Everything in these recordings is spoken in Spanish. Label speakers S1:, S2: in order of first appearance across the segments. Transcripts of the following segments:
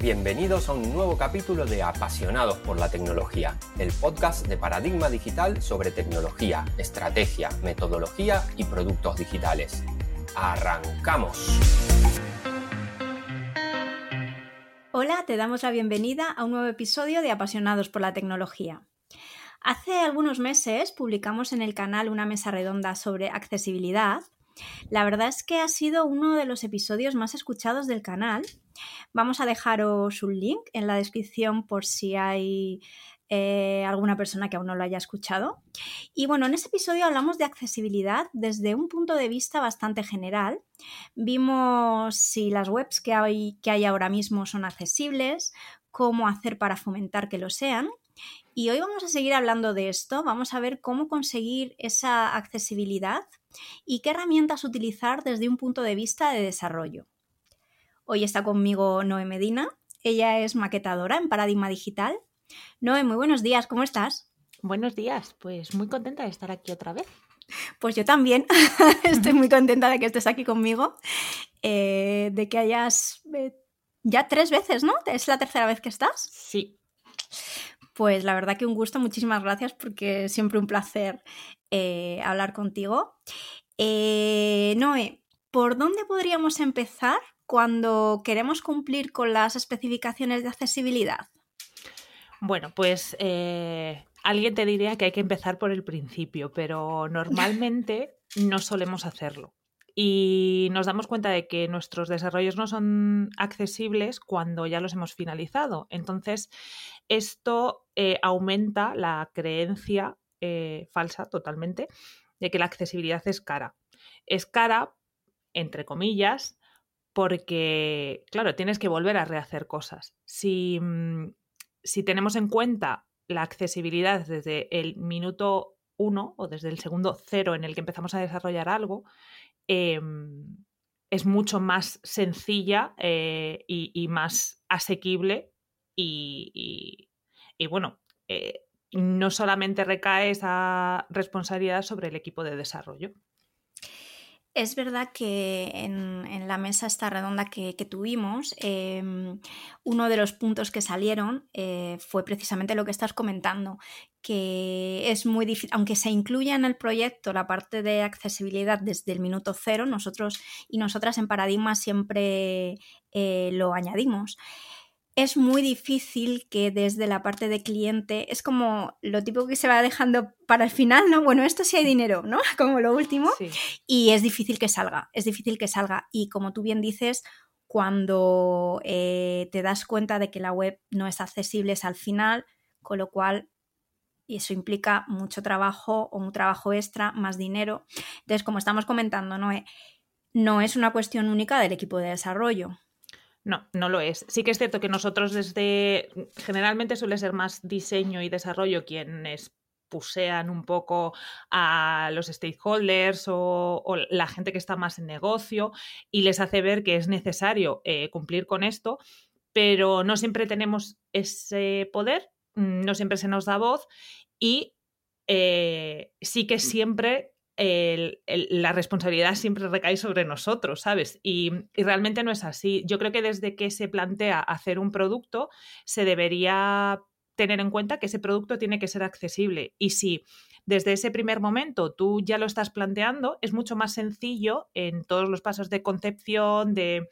S1: Bienvenidos a un nuevo capítulo de Apasionados por la Tecnología, el podcast de Paradigma Digital sobre tecnología, estrategia, metodología y productos digitales. ¡Arrancamos!
S2: Hola, te damos la bienvenida a un nuevo episodio de Apasionados por la Tecnología. Hace algunos meses publicamos en el canal una mesa redonda sobre accesibilidad. La verdad es que ha sido uno de los episodios más escuchados del canal Vamos a dejaros un link en la descripción por si hay eh, alguna persona que aún no lo haya escuchado. Y bueno, en este episodio hablamos de accesibilidad desde un punto de vista bastante general. Vimos si las webs que hay, que hay ahora mismo son accesibles, cómo hacer para fomentar que lo sean. Y hoy vamos a seguir hablando de esto, vamos a ver cómo conseguir esa accesibilidad y qué herramientas utilizar desde un punto de vista de desarrollo. Hoy está conmigo Noé Medina. Ella es maquetadora en Paradigma Digital. Noé, muy buenos días, ¿cómo estás?
S3: Buenos días, pues muy contenta de estar aquí otra vez.
S2: Pues yo también estoy muy contenta de que estés aquí conmigo, eh, de que hayas eh, ya tres veces, ¿no? ¿Es la tercera vez que estás?
S3: Sí.
S2: Pues la verdad que un gusto, muchísimas gracias porque es siempre un placer eh, hablar contigo. Noé, ¿por dónde podríamos empezar cuando queremos cumplir con las especificaciones de accesibilidad?
S3: Bueno, pues eh, alguien te diría que hay que empezar por el principio, pero normalmente no solemos hacerlo. Y nos damos cuenta de que nuestros desarrollos no son accesibles cuando ya los hemos finalizado. Entonces, esto eh, aumenta la creencia eh, falsa totalmente de que la accesibilidad es cara. Es cara, entre comillas, porque, claro, tienes que volver a rehacer cosas. Mm, si, tenemos en cuenta la accesibilidad desde el minuto uno o desde el segundo cero en el que empezamos a desarrollar algo, em, es mucho más sencilla eh, y, más asequible y, bueno, eh, no solamente recae esa responsabilidad sobre el equipo de desarrollo.
S2: Es verdad que en, la mesa esta redonda que, tuvimos, em, uno de los puntos que salieron eh, fue precisamente lo que estás comentando, que es muy difícil, aunque se incluya en el proyecto la parte de accesibilidad desde el minuto cero, nosotros y nosotras en Paradigma siempre eh, lo añadimos es muy difícil que desde la parte de cliente, es como lo tipo que se va dejando para el final, ¿no? Bueno, esto sí hay dinero, ¿no? Como lo último. Y es difícil que salga, es difícil que salga. Y como tú bien dices, cuando eh, te das cuenta de que la web no es accesible es al final, con lo cual y eso implica mucho trabajo o un trabajo extra, más dinero. Entonces, como estamos comentando, no no es una cuestión única del equipo de desarrollo
S3: no, no lo es. Sí que es cierto que nosotros desde, generalmente suele ser más diseño y desarrollo quienes pusean un poco a los stakeholders o, la gente que está más en negocio y les hace ver que es necesario eh, cumplir con esto, pero no siempre tenemos ese poder, no siempre se nos da voz y eh, sí que siempre la responsabilidad siempre recae sobre nosotros, ¿sabes? Y, realmente no es así. Yo creo que desde que se plantea hacer un producto, se debería tener en cuenta que ese producto tiene que ser accesible. Y si desde ese primer momento tú ya lo estás planteando, es mucho más sencillo en todos los pasos de concepción, de,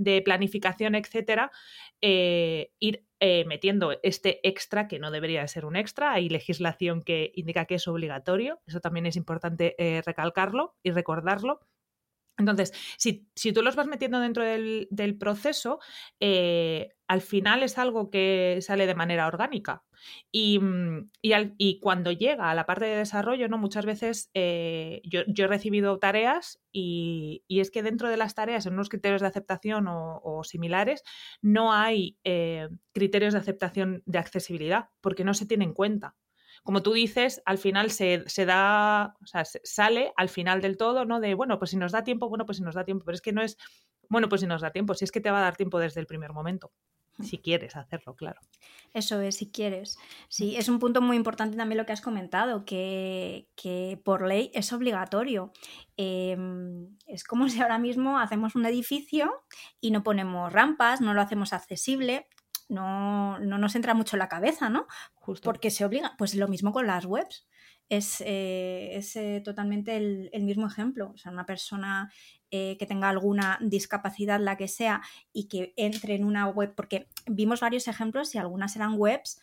S3: de planificación, etcétera, eh, ir eh, metiendo este extra que no debería ser un extra. Hay legislación que indica que es obligatorio. Eso también es importante eh, recalcarlo y recordarlo. Entonces, si, tú los vas metiendo dentro del, proceso, eh, al final es algo que sale de manera orgánica. Y, mm, cuando llega a la parte de desarrollo, ¿no? Muchas veces eh, yo, he recibido tareas y, es que dentro de las tareas, en unos criterios de aceptación o, similares, no hay eh, criterios de aceptación de accesibilidad porque no se tiene en cuenta como tú dices, al final se, da, o sea, sale al final del todo, ¿no? De, bueno, pues si nos da tiempo, bueno, pues si nos da tiempo, pero es que no es, bueno, pues si nos da tiempo, si es que te va a dar tiempo desde el primer momento. Si quieres hacerlo, claro.
S2: Eso es, si quieres. Sí, es un punto muy importante también lo que has comentado, que, por ley es obligatorio. Em, es como si ahora mismo hacemos un edificio y no ponemos rampas, no lo hacemos accesible no, no nos entra mucho en la cabeza, ¿no? Justo. Porque se obliga. Pues lo mismo con las webs. Es, eh, es eh, totalmente el, mismo ejemplo. O sea, una persona eh, que tenga alguna discapacidad, la que sea, y que entre en una web, porque vimos varios ejemplos y algunas eran webs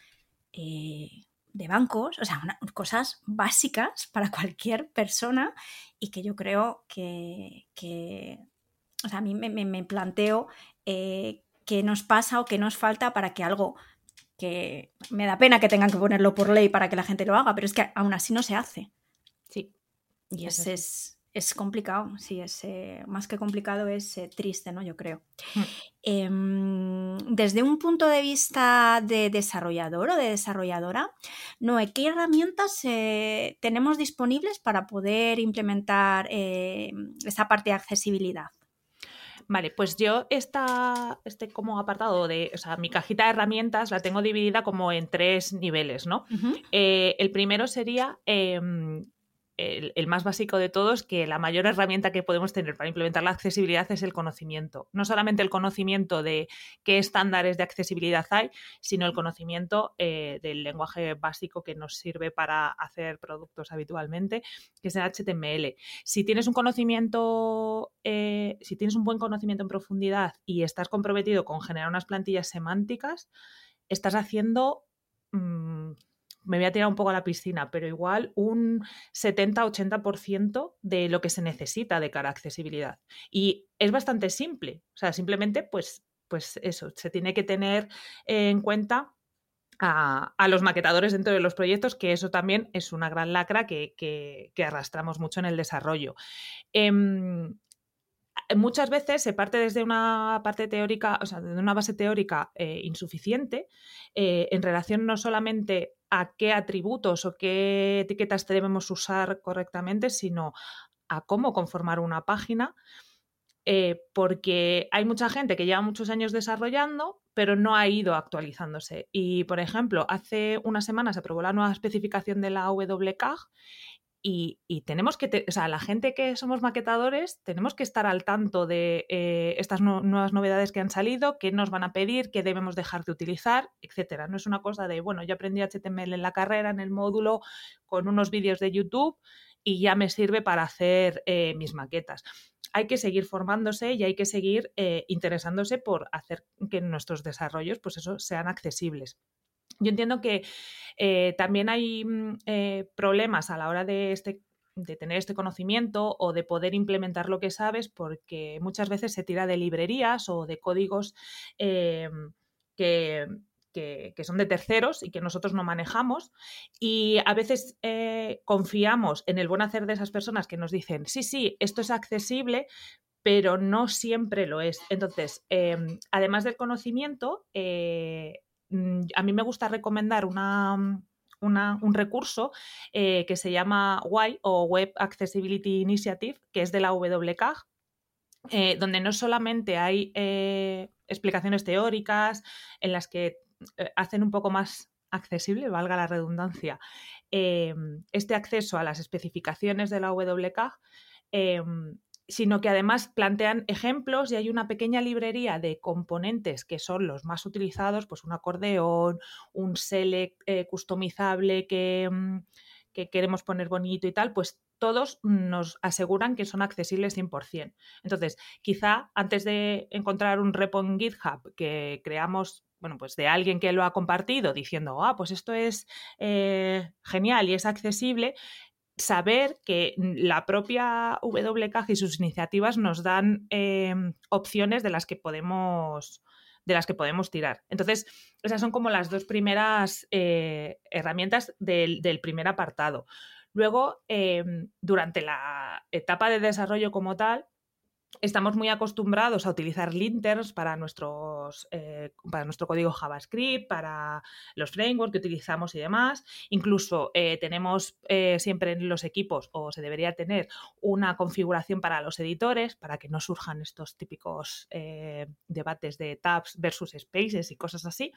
S2: de bancos, o sea, cosas básicas para cualquier persona y que yo creo que, o sea, a mí me, me planteo qué nos pasa o qué nos falta para que algo que me da pena que tengan que ponerlo por ley para que la gente lo haga, pero es que aún así no se hace.
S3: Sí.
S2: Y es, es, es, complicado, sí, es eh, más que complicado, es eh, triste, ¿no? Yo creo. Mm. Em, desde un punto de vista de desarrollador o de desarrolladora, Noé, ¿qué herramientas eh, tenemos disponibles para poder implementar esa parte de accesibilidad?
S3: Vale, pues yo esta, este como apartado de, o sea, mi cajita de herramientas la tengo dividida como en tres niveles, ¿no? Eh, el primero sería em, el, más básico de todos, que la mayor herramienta que podemos tener para implementar la accesibilidad es el conocimiento. No solamente el conocimiento de qué estándares de accesibilidad hay, sino el conocimiento eh, del lenguaje básico que nos sirve para hacer productos habitualmente, que es el HTML. Si tienes un conocimiento, eh, si tienes un buen conocimiento en profundidad y estás comprometido con generar unas plantillas semánticas, estás haciendo mm, me voy a tirar un poco a la piscina, pero igual un 70-80% de lo que se necesita de cara a accesibilidad. Y es bastante simple, o sea, simplemente pues, pues eso, se tiene que tener en cuenta a, los maquetadores dentro de los proyectos, que eso también es una gran lacra que, arrastramos mucho en el desarrollo. Em, muchas veces se parte desde una parte teórica, o sea, de una base teórica eh, insuficiente eh, en relación no solamente a qué atributos o qué etiquetas debemos usar correctamente, sino a cómo conformar una página, eh, porque hay mucha gente que lleva muchos años desarrollando, pero no ha ido actualizándose. Y, por ejemplo, hace unas semanas se aprobó la nueva especificación de la WCAG y, tenemos que, o sea, la gente que somos maquetadores, tenemos que estar al tanto de eh, estas nuevas novedades que han salido, qué nos van a pedir, qué debemos dejar de utilizar, etcétera. No es una cosa de, bueno, yo aprendí HTML en la carrera, en el módulo, con unos vídeos de YouTube y ya me sirve para hacer eh, mis maquetas. Hay que seguir formándose y hay que seguir eh, interesándose por hacer que nuestros desarrollos, pues eso, sean accesibles. Yo entiendo que eh, también hay mm, eh, problemas a la hora de, este, de tener este conocimiento o de poder implementar lo que sabes porque muchas veces se tira de librerías o de códigos eh, que, son de terceros y que nosotros no manejamos. Y a veces confiamos en el buen hacer de esas personas que nos dicen, sí, sí, esto es accesible, pero no siempre lo es. Entonces, además del conocimiento, Mm, a mí me gusta recomendar mm, un recurso eh, que se llama WAI o Web Accessibility Initiative, que es de la WCAG, eh, donde no solamente hay eh, explicaciones teóricas en las que hacen un poco más accesible, valga la redundancia, este acceso a las especificaciones de la WCAG, sino que además plantean ejemplos y hay una pequeña librería de componentes que son los más utilizados, pues un acordeón, un select eh, customizable mm, que, queremos poner bonito y tal, pues todos nos aseguran que son accesibles 100%. Entonces, quizá antes de encontrar un repo en GitHub que creamos, bueno, pues de alguien que lo ha compartido diciendo, ah, pues esto es eh, genial y es accesible, saber que la propia WCAG y sus iniciativas nos dan em, opciones de las que podemos de las que podemos tirar. Entonces, esas son como las dos primeras eh, herramientas del, primer apartado. Luego, em, durante la etapa de desarrollo como tal, estamos muy acostumbrados a utilizar linters para, nuestros, eh, para nuestro código JavaScript, para los frameworks que utilizamos y demás. Incluso eh, tenemos eh, siempre en los equipos, o se debería tener, una configuración para los editores, para que no surjan estos típicos debates de tabs versus spaces y cosas así.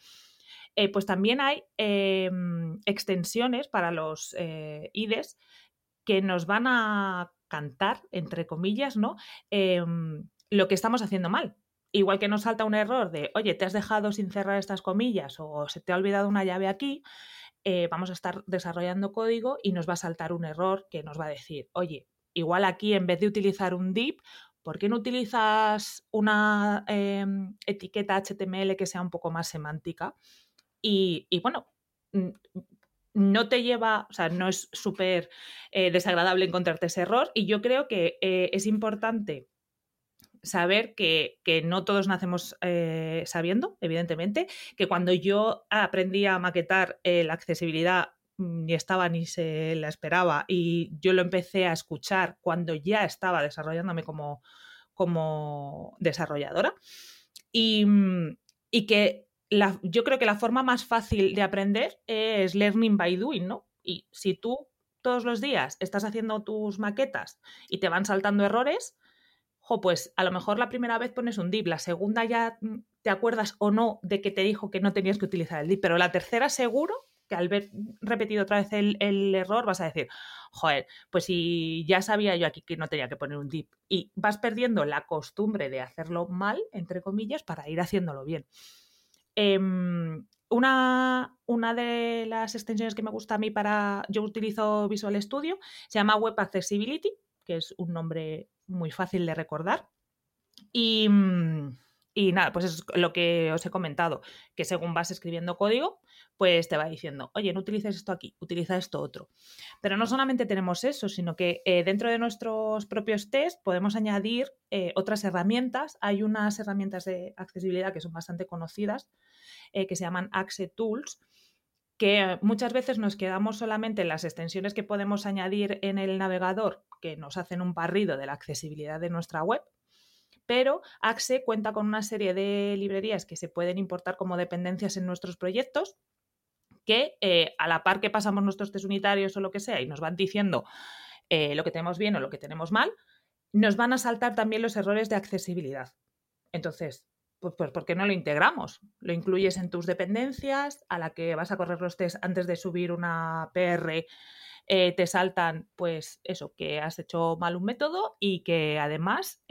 S3: pues también hay em, extensiones para los IDEs que nos van a cantar, entre comillas, ¿no? Em, lo que estamos haciendo mal. Igual que nos salta un error de, oye, te has dejado sin cerrar estas comillas o se te ha olvidado una llave aquí, eh, vamos a estar desarrollando código y nos va a saltar un error que nos va a decir, oye, igual aquí en vez de utilizar un div, ¿por qué no utilizas una em, etiqueta HTML que sea un poco más semántica? Y, y bueno, no te lleva, o sea, no es súper eh, desagradable encontrarte ese error y yo creo que eh, es importante saber que, no todos nacemos eh, sabiendo, evidentemente, que cuando yo aprendí a maquetar la accesibilidad mm, ni estaba ni se la esperaba y yo lo empecé a escuchar cuando ya estaba desarrollándome como, como desarrolladora y, mm, y que yo creo que la forma más fácil de aprender es learning by doing, ¿no? Y si tú todos los días estás haciendo tus maquetas y te van saltando errores, pues a lo mejor la primera vez pones un div, la segunda ya te acuerdas o no de que te dijo que no tenías que utilizar el div, pero la tercera seguro que al ver repetido otra vez el, el, error vas a decir, joder, pues si ya sabía yo aquí que no tenía que poner un div y vas perdiendo la costumbre de hacerlo mal, entre comillas, para ir haciéndolo bien. Em, una, una, de las extensiones que me gusta a mí para. Yo utilizo Visual Studio, se llama Web Accessibility, que es un nombre muy fácil de recordar. Y, y nada, pues es lo que os he comentado, que según vas escribiendo código, pues te va diciendo, oye, no utilices esto aquí, utiliza esto otro. Pero no solamente tenemos eso, sino que eh, dentro de nuestros propios test podemos añadir eh, otras herramientas. Hay unas herramientas de accesibilidad que son bastante conocidas, eh, que se llaman Axe Tools, que muchas veces nos quedamos solamente en las extensiones que podemos añadir en el navegador, que nos hacen un barrido de la accesibilidad de nuestra web pero Axe cuenta con una serie de librerías que se pueden importar como dependencias en nuestros proyectos que eh, a la par que pasamos nuestros test unitarios o lo que sea y nos van diciendo eh, lo que tenemos bien o lo que tenemos mal, nos van a saltar también los errores de accesibilidad. Entonces, pues, pues ¿por qué no lo integramos? Lo incluyes en tus dependencias, a la que vas a correr los test antes de subir una PR eh, te saltan, pues eso, que has hecho mal un método y que además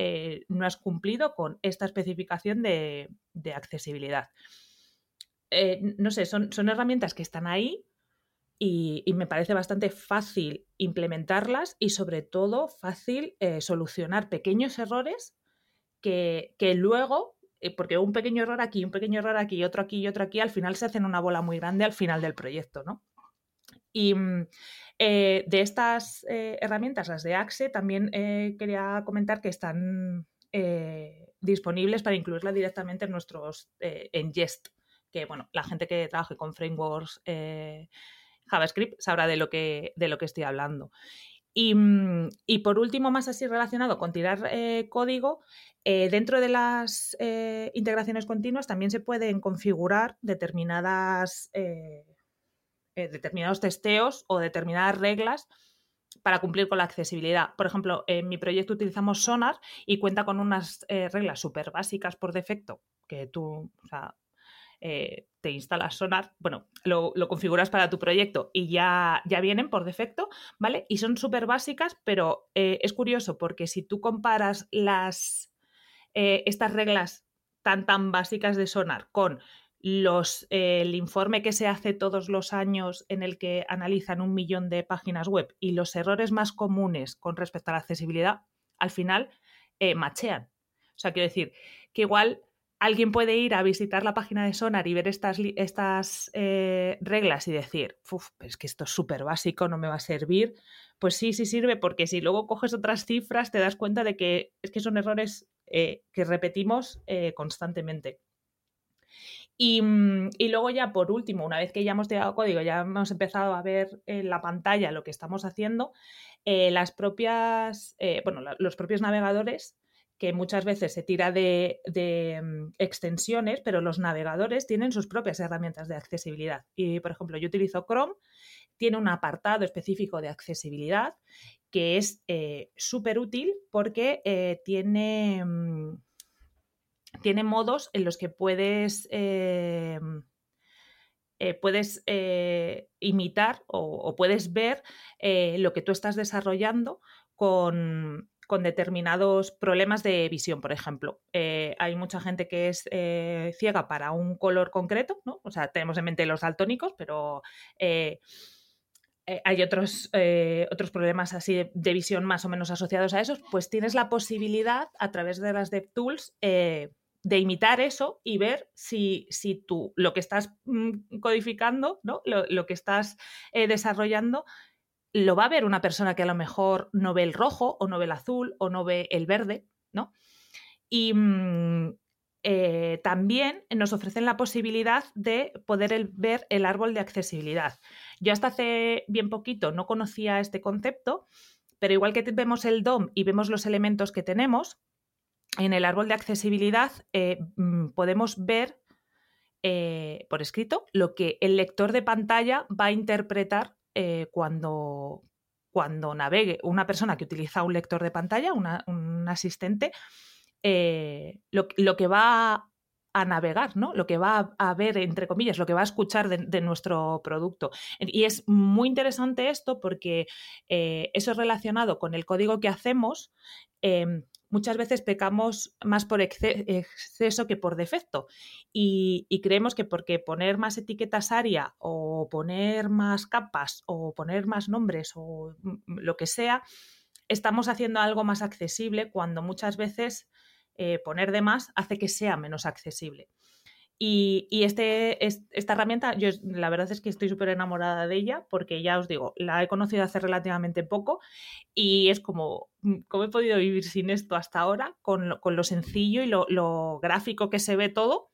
S3: no has cumplido con esta especificación de, accesibilidad. Eh, no sé, son, son, herramientas que están ahí y, me parece bastante fácil implementarlas y sobre todo fácil solucionar pequeños errores que, que luego porque un pequeño error aquí, un pequeño error aquí, otro aquí y otro aquí, al final se hacen una bola muy grande al final del proyecto, ¿no? Y mm, eh, de estas eh, herramientas, las de Axe, también eh, quería comentar que están disponibles para incluirla directamente en nuestros en Jest, que bueno, la gente que trabaje con frameworks JavaScript sabrá de lo que, de lo que estoy hablando. Y, mm, y, por último, más así relacionado con tirar código, dentro de las integraciones continuas también se pueden configurar determinadas eh, determinados testeos o determinadas reglas para cumplir con la accesibilidad. Por ejemplo, en mi proyecto utilizamos Sonar y cuenta con unas eh, reglas súper básicas por defecto, que tú eh, te instalas Sonar, bueno, lo, configuras para tu proyecto y ya, ya vienen por defecto, ¿vale? Y son súper básicas, pero es curioso porque si tú comparas las, estas reglas tan, tan básicas de Sonar con los, el informe que se hace todos los años en el que analizan un millón de páginas web y los errores más comunes con respecto a la accesibilidad, al final eh, machean. O sea, quiero decir que igual alguien puede ir a visitar la página de Sonar y ver estas, estas eh, reglas y decir, Uf, es que esto es súper básico, no me va a servir. Pues sí, sí sirve, porque si luego coges otras cifras te das cuenta de que es que son errores eh, que repetimos eh, constantemente. Mm, y, luego ya por último, una vez que ya hemos llegado código, ya hemos empezado a ver en la pantalla lo que estamos haciendo, las propias, bueno, los propios navegadores que muchas veces se tira de, mm, extensiones, pero los navegadores tienen sus propias herramientas de accesibilidad. Y, por ejemplo, yo utilizo Chrome, tiene un apartado específico de accesibilidad que es eh, súper útil porque eh, tiene, mm, tiene modos en los que puedes... Eh, puedes imitar o, puedes ver lo que tú estás desarrollando con, con determinados problemas de visión, por ejemplo. Eh, hay mucha gente que es eh, ciega para un color concreto, ¿no? O sea, tenemos en mente los daltónicos, pero eh, hay otros, otros problemas así de, visión más o menos asociados a esos, pues tienes la posibilidad a través de las DevTools de imitar eso y ver si, si tú lo que estás mm, codificando, ¿no? lo, lo que estás desarrollando, lo va a ver una persona que a lo mejor no ve el rojo o no ve el azul o no ve el verde, ¿no? Y mm, eh, también nos ofrecen la posibilidad de poder ver el árbol de accesibilidad. Yo hasta hace bien poquito no conocía este concepto, pero igual que vemos el DOM y vemos los elementos que tenemos, en el árbol de accesibilidad eh, mm, podemos ver eh, por escrito lo que el lector de pantalla va a interpretar eh, cuando, cuando navegue una persona que utiliza un lector de pantalla, un asistente, eh, lo, que va a navegar, ¿no? Lo que va a, ver, entre comillas, lo que va a escuchar de, nuestro producto. Y es muy interesante esto porque eh, eso es relacionado con el código que hacemos. Em, muchas veces pecamos más por exceso que por defecto y, creemos que porque poner más etiquetas ARIA o poner más capas o poner más nombres o lo que sea, estamos haciendo algo más accesible cuando muchas veces eh, poner de más hace que sea menos accesible. Y, este, esta herramienta, yo la verdad es que estoy súper enamorada de ella porque ya os digo, la he conocido hace relativamente poco y es como, mm, ¿cómo he podido vivir sin esto hasta ahora? Con lo, sencillo y lo, gráfico que se ve todo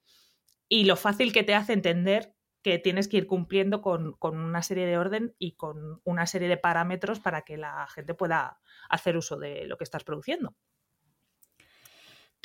S3: y lo fácil que te hace entender que tienes que ir cumpliendo con, con, una serie de orden y con una serie de parámetros para que la gente pueda hacer uso de lo que estás produciendo.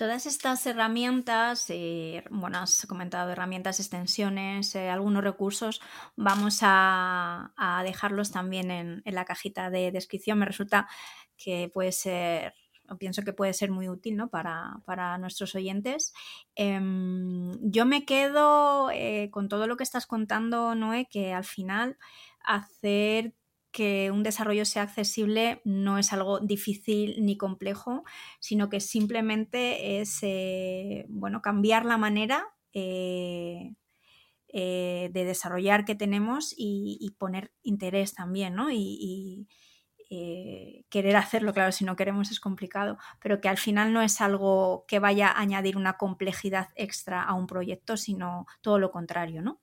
S2: Todas estas herramientas, eh, bueno, has comentado herramientas, extensiones, eh, algunos recursos, vamos a, dejarlos también en, la cajita de descripción. Me resulta que puede ser, o pienso que puede ser muy útil ¿no? para, nuestros oyentes. Em, yo me quedo eh, con todo lo que estás contando, Noé, que al final hacer que un desarrollo sea accesible no es algo difícil ni complejo, sino que simplemente es eh, bueno, cambiar la manera eh, eh, de desarrollar que tenemos y, poner interés también, ¿no? Y, querer hacerlo, claro, si no queremos es complicado, pero que al final no es algo que vaya a añadir una complejidad extra a un proyecto, sino todo lo contrario, ¿no?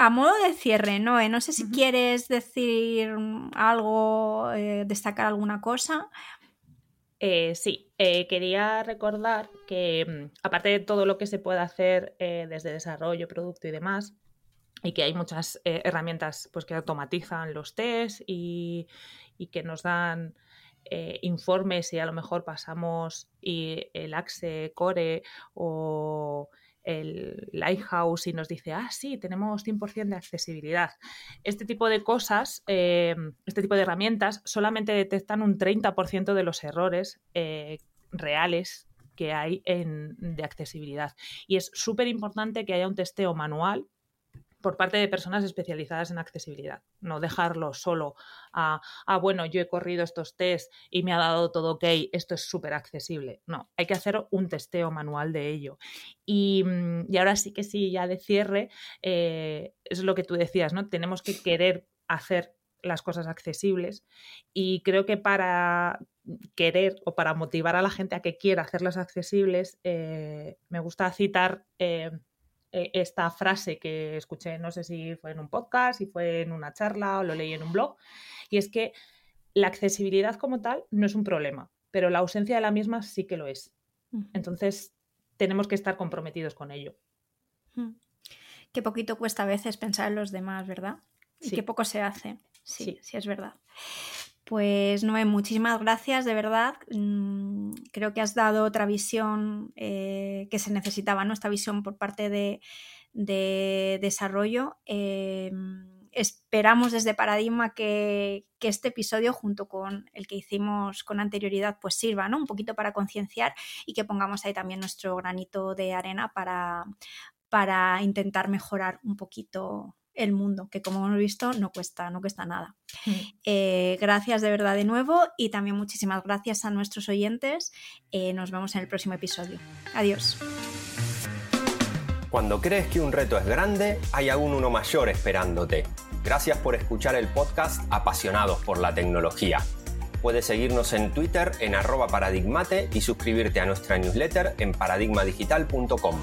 S2: A modo de cierre, Noé, no sé si quieres decir algo, eh, destacar alguna cosa.
S3: Eh, sí, eh, quería recordar que mm, aparte de todo lo que se puede hacer desde desarrollo, producto y demás, y que hay muchas herramientas pues, que automatizan los test y, y que nos dan informes y a lo mejor pasamos y el Axe Core o el Lighthouse y nos dice, ah, sí, tenemos 100% de accesibilidad. Este tipo de cosas, eh, este tipo de herramientas solamente detectan un 30% de los errores eh, reales que hay en, de accesibilidad. Y es súper importante que haya un testeo manual por parte de personas especializadas en accesibilidad. No dejarlo solo a, ah, bueno, yo he corrido estos tests y me ha dado todo ok, esto es súper accesible. No, hay que hacer un testeo manual de ello. Y, mm, ahora sí que sí, ya de cierre, eh, es lo que tú decías, ¿no? Tenemos que querer hacer las cosas accesibles y creo que para querer o para motivar a la gente a que quiera hacerlas accesibles, eh, me gusta citar eh, e, esta frase que escuché, no sé si fue en un podcast, si fue en una charla o lo leí en un blog, y es que la accesibilidad como tal no es un problema, pero la ausencia de la misma sí que lo es. Entonces, tenemos que estar comprometidos con ello.
S2: Qué poquito cuesta a veces pensar en los demás, ¿verdad? Y qué poco se hace. Sí, sí, es verdad. Pues Noé, muchísimas gracias, de verdad. Mm, creo que has dado otra visión eh, que se necesitaba, ¿no? Esta visión por parte de, desarrollo. Em, esperamos desde Paradigma que, este episodio, junto con el que hicimos con anterioridad, pues sirva, ¿no? Un poquito para concienciar y que pongamos ahí también nuestro granito de arena para, para intentar mejorar un poquito el mundo, que como hemos visto no cuesta, no cuesta nada. Mm. Eh, gracias de verdad de nuevo y también muchísimas gracias a nuestros oyentes. Eh, nos vemos en el próximo episodio. Adiós.
S1: Cuando crees que un reto es grande, hay aún uno mayor esperándote. Gracias por escuchar el podcast Apasionados por la Tecnología. Puedes seguirnos en Twitter en arroba paradigmate y suscribirte a nuestra newsletter en paradigmadigital.com.